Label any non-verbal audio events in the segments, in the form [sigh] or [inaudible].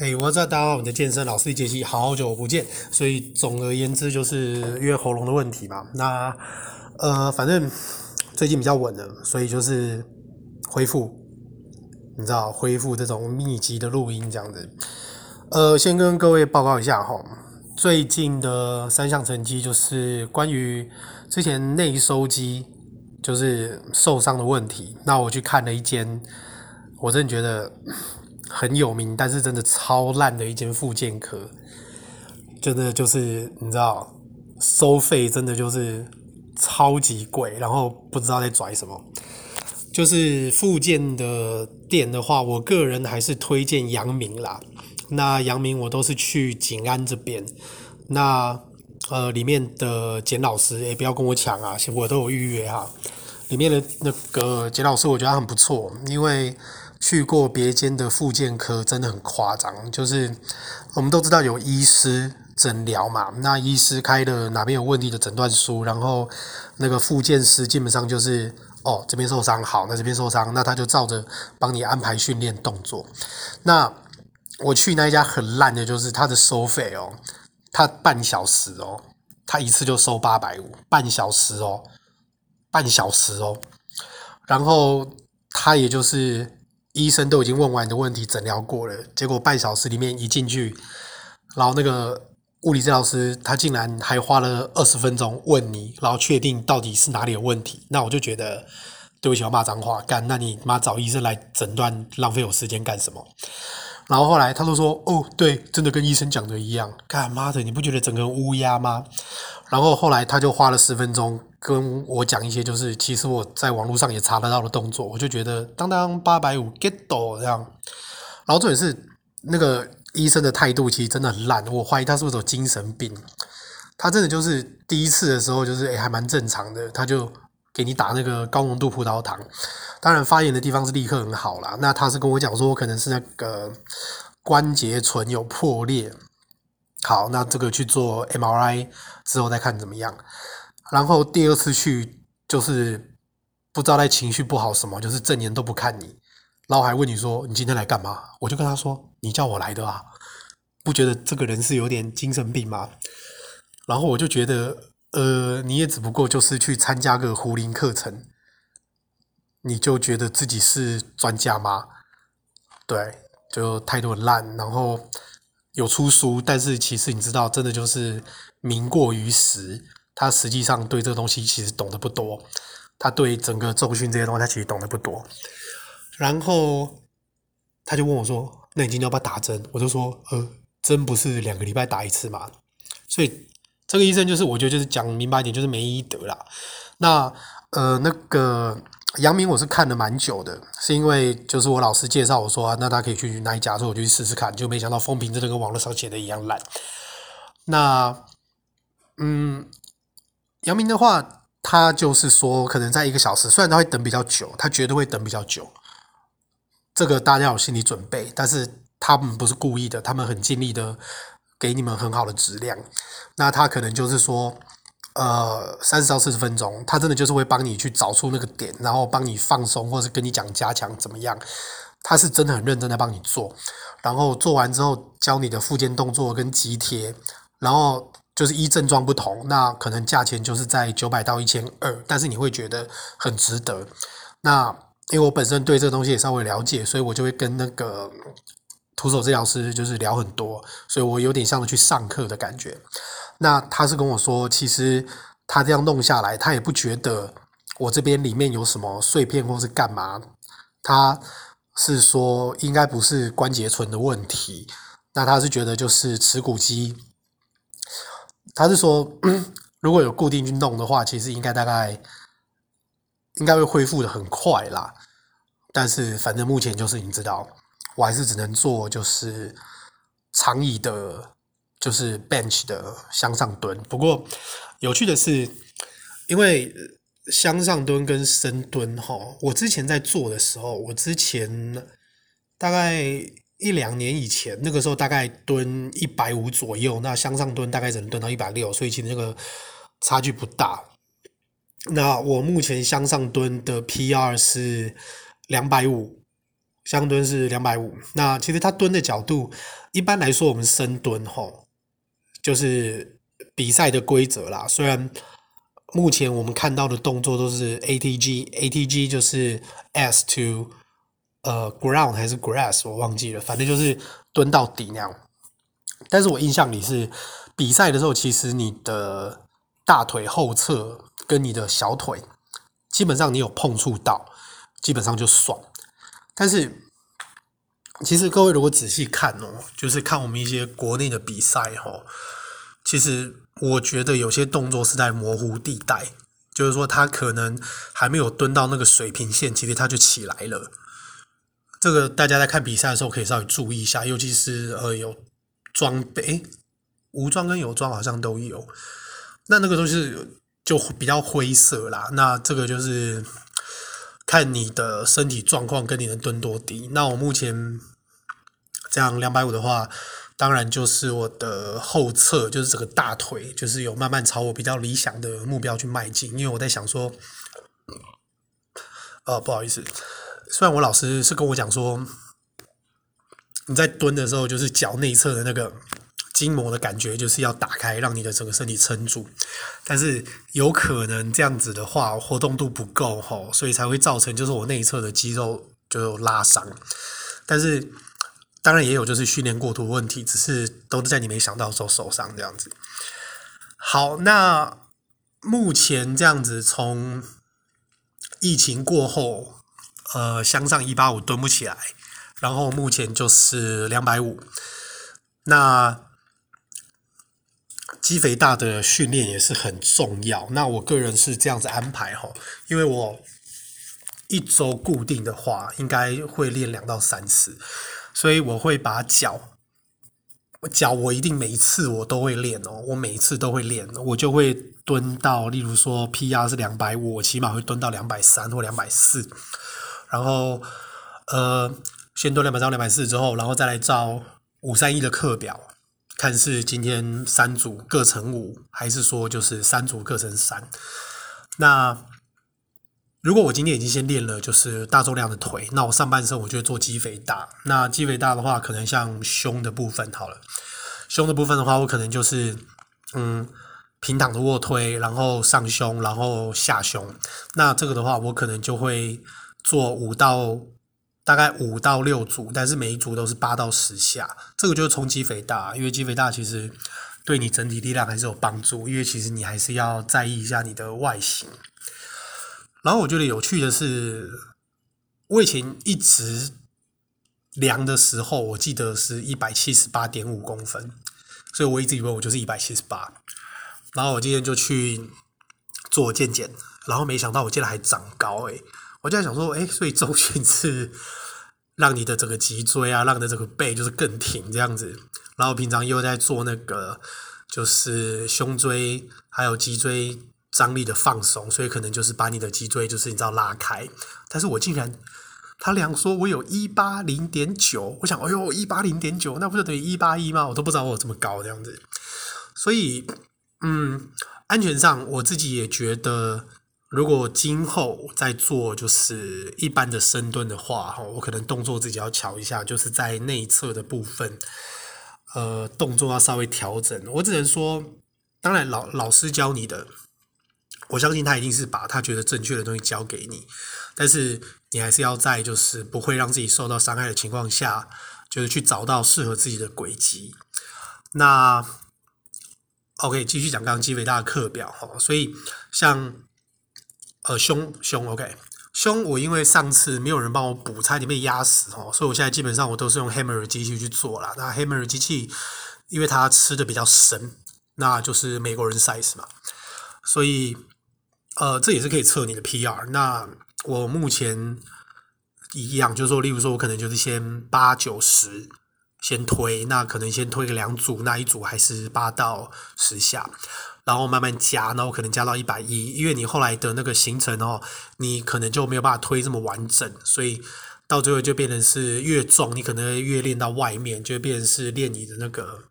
哎、我知道大家好，我的健身老师杰西，好久不见。所以总而言之，就是因为喉咙的问题嘛。那呃，反正最近比较稳了，所以就是恢复，你知道，恢复这种密集的录音这样子。呃，先跟各位报告一下哈，最近的三项成绩就是关于之前内收肌就是受伤的问题。那我去看了一间，我真的觉得。很有名，但是真的超烂的一间复健科，真的就是你知道，收费真的就是超级贵，然后不知道在拽什么。就是复健的店的话，我个人还是推荐阳明啦。那阳明我都是去景安这边，那呃里面的简老师，也、不要跟我抢啊，我都有预约哈。里面的那个简老师，我觉得很不错，因为。去过别间的复健科真的很夸张，就是我们都知道有医师诊疗嘛，那医师开的哪边有问题的诊断书，然后那个复健师基本上就是哦这边受伤好，那这边受伤，那他就照着帮你安排训练动作。那我去那一家很烂的，就是他的收费哦，他半小时哦，他一次就收八百五，半小时哦，半小时哦，然后他也就是。医生都已经问完你的问题，诊疗过了，结果半小时里面一进去，然后那个物理治疗师他竟然还花了二十分钟问你，然后确定到底是哪里有问题。那我就觉得，对不起，我骂脏话，干，那你妈找医生来诊断，浪费我时间干什么？然后后来他就说，哦，对，真的跟医生讲的一样，干妈的，你不觉得整个人乌鸦吗？然后后来他就花了十分钟。跟我讲一些，就是其实我在网络上也查得到的动作，我就觉得当当八百五 get 到这样。然后重点是那个医生的态度其实真的很烂，我怀疑他是不是有精神病。他真的就是第一次的时候就是诶还蛮正常的，他就给你打那个高浓度葡萄糖，当然发炎的地方是立刻很好啦。那他是跟我讲说可能是那个关节唇有破裂，好，那这个去做 MRI 之后再看怎么样。然后第二次去就是不知道在情绪不好什么，就是正眼都不看你，然后还问你说你今天来干嘛？我就跟他说你叫我来的啊，不觉得这个人是有点精神病吗？然后我就觉得呃你也只不过就是去参加个壶铃课程，你就觉得自己是专家吗？对，就态度很烂，然后有出书，但是其实你知道真的就是名过于实。他实际上对这个东西其实懂得不多，他对整个重训这些东西他其实懂得不多。然后他就问我说：“那你今天要不要打针？”我就说：“呃，针不是两个礼拜打一次嘛。”所以这个医生就是我觉得就是讲明白一点就是没医德啦。那呃那个阳明我是看了蛮久的，是因为就是我老师介绍我说，那他可以去哪一家，所以我就去试试看，就没想到风评真的跟网络上写的一样烂。那嗯。阳明的话，他就是说，可能在一个小时，虽然他会等比较久，他绝对会等比较久。这个大家有心理准备，但是他们不是故意的，他们很尽力的给你们很好的质量。那他可能就是说，呃，三十到四十分钟，他真的就是会帮你去找出那个点，然后帮你放松，或者是跟你讲加强怎么样。他是真的很认真的帮你做，然后做完之后教你的复健动作跟肌贴，然后。就是依症状不同，那可能价钱就是在九百到一千二，但是你会觉得很值得。那因为我本身对这个东西也稍微了解，所以我就会跟那个徒手治疗师就是聊很多，所以我有点像去上课的感觉。那他是跟我说，其实他这样弄下来，他也不觉得我这边里面有什么碎片或是干嘛，他是说应该不是关节唇的问题，那他是觉得就是耻骨肌。他是说，[clears throat] 如果有固定运动的话，其实应该大概应该会恢复的很快啦。但是反正目前就是你知道，我还是只能做就是长椅的，就是 bench 的向上蹲。不过有趣的是，因为向上蹲跟深蹲哈，我之前在做的时候，我之前大概。一两年以前，那个时候大概蹲一百五左右，那向上蹲大概只能蹲到一百六，所以其实那个差距不大。那我目前向上蹲的 PR 是两百五，箱蹲是两百五。那其实他蹲的角度，一般来说我们深蹲吼，就是比赛的规则啦。虽然目前我们看到的动作都是 ATG，ATG 就是 S to 呃 ground 还是 grass 我忘记了，反正就是蹲到底那样。但是我印象里是比赛的时候，其实你的大腿后侧跟你的小腿，基本上你有碰触到，基本上就爽。但是其实各位如果仔细看哦，就是看我们一些国内的比赛哦，其实。我觉得有些动作是在模糊地带，就是说他可能还没有蹲到那个水平线，其实他就起来了。这个大家在看比赛的时候可以稍微注意一下，尤其是呃有装备，无装跟有装好像都有。那那个东西就比较灰色啦。那这个就是看你的身体状况跟你能蹲多低。那我目前这样两百五的话。当然，就是我的后侧，就是这个大腿，就是有慢慢朝我比较理想的目标去迈进。因为我在想说，呃，不好意思，虽然我老师是跟我讲说，你在蹲的时候，就是脚内侧的那个筋膜的感觉，就是要打开，让你的整个身体撑住。但是有可能这样子的话，活动度不够吼，所以才会造成就是我内侧的肌肉就有拉伤。但是。当然也有，就是训练过度问题，只是都是在你没想到的时候受伤这样子。好，那目前这样子，从疫情过后，呃，向上一八五蹲不起来，然后目前就是两百五。那肌肥大的训练也是很重要。那我个人是这样子安排哈，因为我一周固定的话，应该会练两到三次。所以我会把脚，脚我一定每一次我都会练哦，我每一次都会练，我就会蹲到，例如说 PR 是两百五，我起码会蹲到两百三或两百四，然后呃，先蹲两百三、两百四之后，然后再来照五三一的课表，看是今天三组各乘五，还是说就是三组各乘三，那。如果我今天已经先练了，就是大重量的腿，那我上半身我就会做肌肥大。那肌肥大的话，可能像胸的部分好了，胸的部分的话，我可能就是嗯平躺的卧推，然后上胸，然后下胸。那这个的话，我可能就会做五到大概五到六组，但是每一组都是八到十下。这个就是冲击肥大，因为肌肥大其实对你整体力量还是有帮助，因为其实你还是要在意一下你的外形。然后我觉得有趣的是，我以前一直量的时候，我记得是一百七十八点五公分，所以我一直以为我就是一百七十八。然后我今天就去做健检，然后没想到我竟然还长高诶！我就在想说，诶，所以重训是 [laughs] 让你的整个脊椎啊，让你的整个背就是更挺这样子。然后平常又在做那个就是胸椎还有脊椎。张力的放松，所以可能就是把你的脊椎就是你知道拉开，但是我竟然他量说我有一八零点九，我想哎呦一八零点九，那不就等于一八一吗？我都不知道我有这么高这样子，所以嗯，安全上我自己也觉得，如果今后在做就是一般的深蹲的话，哈，我可能动作自己要调一下，就是在内侧的部分，呃，动作要稍微调整。我只能说，当然老老师教你的。我相信他一定是把他觉得正确的东西教给你，但是你还是要在就是不会让自己受到伤害的情况下，就是去找到适合自己的轨迹。那 OK，继续讲刚刚肌肥大的课表哈，所以像呃胸胸 OK 胸，我因为上次没有人帮我补，差点被压死哦，所以我现在基本上我都是用 Hammer 机器去做啦。那 Hammer 机器因为它吃的比较深，那就是美国人 size 嘛，所以。呃，这也是可以测你的 PR。那我目前一样，就是说，例如说，我可能就是先八九十先推，那可能先推个两组，那一组还是八到十下，然后慢慢加，然后可能加到一百一，因为你后来的那个行程哦，你可能就没有办法推这么完整，所以到最后就变成是越重，你可能越练到外面，就变成是练你的那个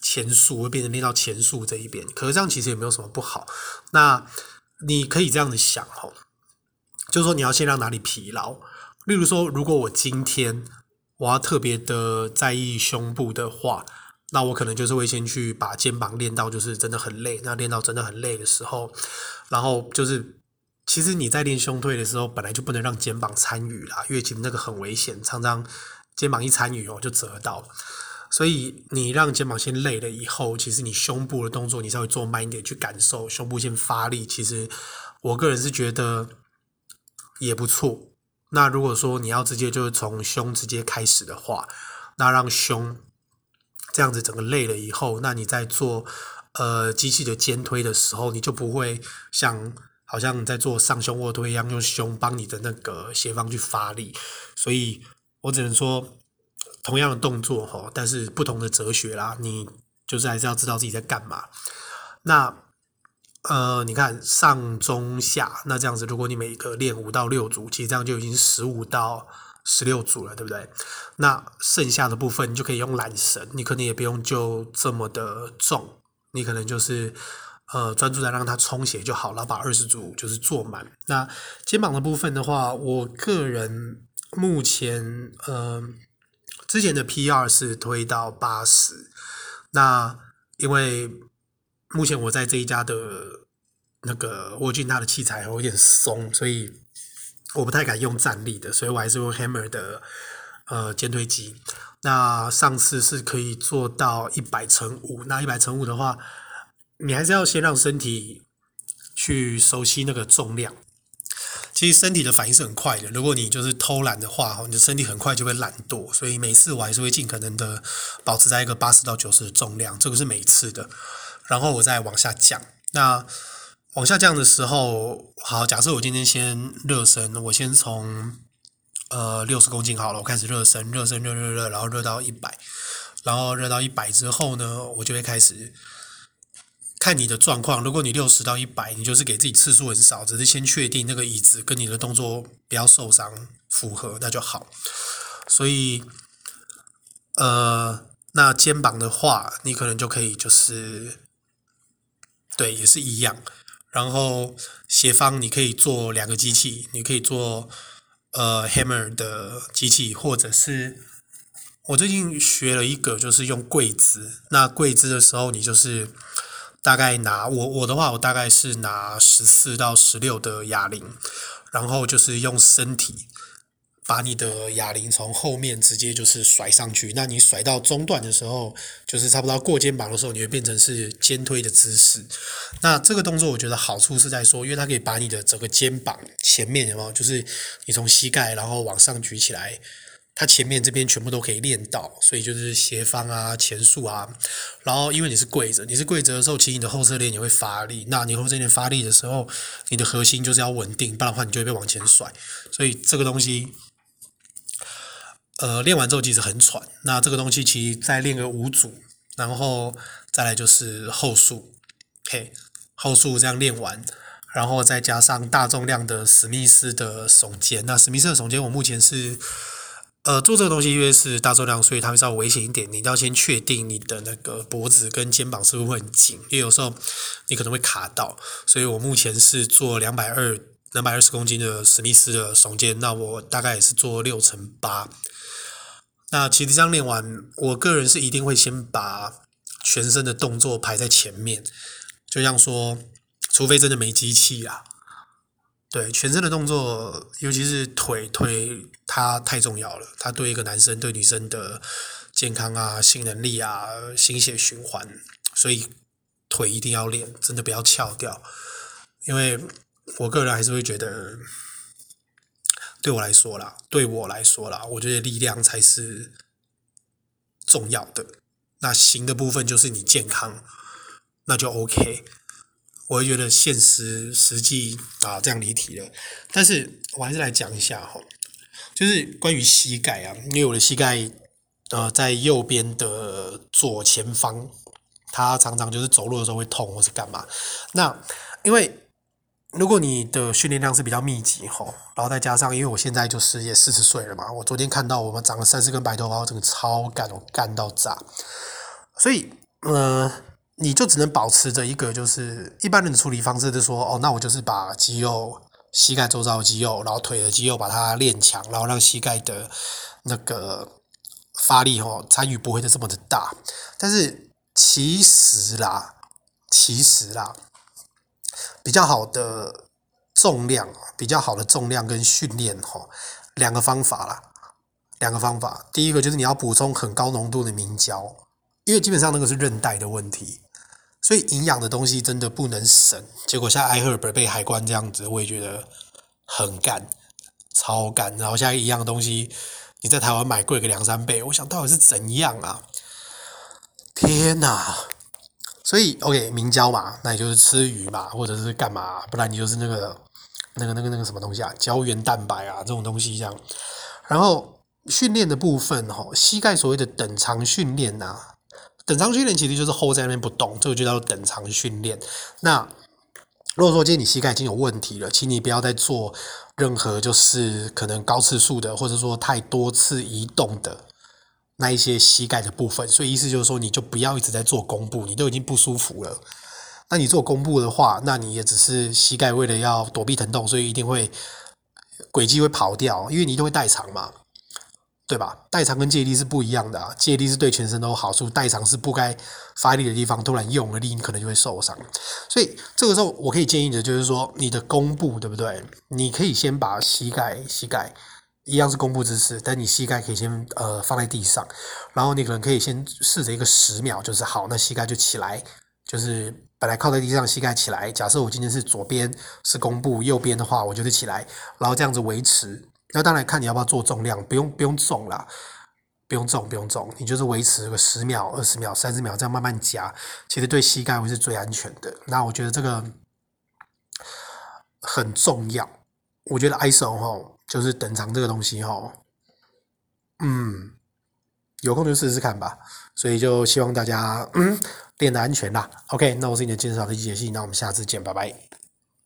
前束，会变成练到前束这一边。可是这样其实也没有什么不好。那你可以这样子想吼，就是说你要先让哪里疲劳，例如说，如果我今天我要特别的在意胸部的话，那我可能就是会先去把肩膀练到就是真的很累，那练到真的很累的时候，然后就是其实你在练胸推的时候，本来就不能让肩膀参与啦，因为其实那个很危险，常常肩膀一参与哦就折到。所以你让肩膀先累了以后，其实你胸部的动作你稍微做慢一点去感受胸部先发力，其实我个人是觉得也不错。那如果说你要直接就是从胸直接开始的话，那让胸这样子整个累了以后，那你在做呃机器的肩推的时候，你就不会像好像你在做上胸卧推一样，用胸帮你的那个斜方去发力。所以我只能说，同样的动作哈，但是不同的哲学啦，你就是还是要知道自己在干嘛。那。呃，你看上中下，那这样子，如果你每个练五到六组，其实这样就已经十五到十六组了，对不对？那剩下的部分你就可以用缆绳，你可能也不用就这么的重，你可能就是呃专注在让它充血就好了，把二十组就是做满。那肩膀的部分的话，我个人目前呃之前的 PR 是推到八十，那因为。目前我在这一家的那个沃金，它的器材有点松，所以我不太敢用站立的，所以我还是用 Hammer 的呃肩推机。那上次是可以做到一百乘五，那一百乘五的话，你还是要先让身体去熟悉那个重量。其实身体的反应是很快的，如果你就是偷懒的话，你的身体很快就会懒惰。所以每次我还是会尽可能的保持在一个八十到九十的重量，这个是每次的。然后我再往下降。那往下降的时候，好，假设我今天先热身，我先从呃六十公斤好了，我开始热身，热身，热热热，然后热到一百，然后热到一百之后呢，我就会开始看你的状况。如果你六十到一百，你就是给自己次数很少，只是先确定那个椅子跟你的动作不要受伤符合，那就好。所以，呃，那肩膀的话，你可能就可以就是。对，也是一样。然后斜方你可以做两个机器，你可以做呃 hammer 的机器，或者是我最近学了一个，就是用跪姿。那跪姿的时候，你就是大概拿我我的话，我大概是拿十四到十六的哑铃，然后就是用身体。把你的哑铃从后面直接就是甩上去，那你甩到中段的时候，就是差不多过肩膀的时候，你会变成是肩推的姿势。那这个动作我觉得好处是在说，因为它可以把你的整个肩膀前面有没有，就是你从膝盖然后往上举起来，它前面这边全部都可以练到，所以就是斜方啊、前束啊。然后因为你是跪着，你是跪着的时候，其实你的后侧链也会发力。那你后侧链发力的时候，你的核心就是要稳定，不然的话你就会被往前甩。所以这个东西。呃，练完之后其实很喘。那这个东西其实再练个五组，然后再来就是后束，嘿，后束这样练完，然后再加上大重量的史密斯的耸肩。那史密斯的耸肩，我目前是呃做这个东西，因为是大重量，所以它会稍微危险一点。你要先确定你的那个脖子跟肩膀是不是会很紧，因为有时候你可能会卡到。所以我目前是做两百二、两百二十公斤的史密斯的耸肩，那我大概也是做六乘八。那其实这样练完，我个人是一定会先把全身的动作排在前面，就像说，除非真的没机器啊，对，全身的动作，尤其是腿腿，它太重要了，它对一个男生对女生的健康啊、性能力啊、心血循环，所以腿一定要练，真的不要翘掉，因为我个人还是会觉得。对我来说啦，对我来说啦，我觉得力量才是重要的。那行的部分就是你健康，那就 OK。我会觉得现实实际啊，这样离题了。但是我还是来讲一下哈，就是关于膝盖啊，因为我的膝盖呃在右边的左前方，它常常就是走路的时候会痛或是干嘛。那因为如果你的训练量是比较密集吼，然后再加上，因为我现在就是也四十岁了嘛，我昨天看到我们长了三四根白头发，我整个超干，我干到炸。所以，呃，你就只能保持着一个就是一般人的处理方式，就是说，哦，那我就是把肌肉膝盖周遭的肌肉，然后腿的肌肉把它练强，然后让膝盖的那个发力哦，参与不会的这么的大。但是其实啦，其实啦，比较好的重量，比较好的重量跟训练吼，两个方法啦，两个方法。第一个就是你要补充很高浓度的明胶，因为基本上那个是韧带的问题。所以营养的东西真的不能省，结果像 iHerb 被海关这样子，我也觉得很干，超干。然后现在一样的东西，你在台湾买贵个两三倍，我想到底是怎样啊？天哪！所以 OK，明胶嘛，那也就是吃鱼嘛，或者是干嘛，不然你就是那个那个那个那个什么东西啊，胶原蛋白啊这种东西这样。然后训练的部分哈，膝盖所谓的等长训练呐。等长训练其实就是 hold 在那边不动，这个就叫做等长训练。那如果说今天你膝盖已经有问题了，请你不要再做任何就是可能高次数的，或者说太多次移动的那一些膝盖的部分。所以意思就是说，你就不要一直在做弓步，你都已经不舒服了。那你做弓步的话，那你也只是膝盖为了要躲避疼痛，所以一定会轨迹会跑掉，因为你一定会代偿嘛。对吧？代偿跟借力是不一样的啊，借力是对全身都有好处，代偿是不该发力的地方突然用了力，你可能就会受伤。所以这个时候，我可以建议的就是说，你的弓步对不对？你可以先把膝盖、膝盖一样是弓步姿势，但你膝盖可以先呃放在地上，然后你可能可以先试着一个十秒，就是好，那膝盖就起来，就是本来靠在地上，膝盖起来。假设我今天是左边是弓步，右边的话，我就是起来，然后这样子维持。那当然看你要不要做重量，不用不用重啦，不用重不用重，你就是维持个十秒、二十秒、三十秒这样慢慢加，其实对膝盖会是最安全的。那我觉得这个很重要。我觉得 ISO 齁，就是等长这个东西哈，嗯，有空就试试看吧。所以就希望大家嗯 [clears throat] 练得安全啦。OK，那我是你的健身老师机杰西，那我们下次见，拜拜。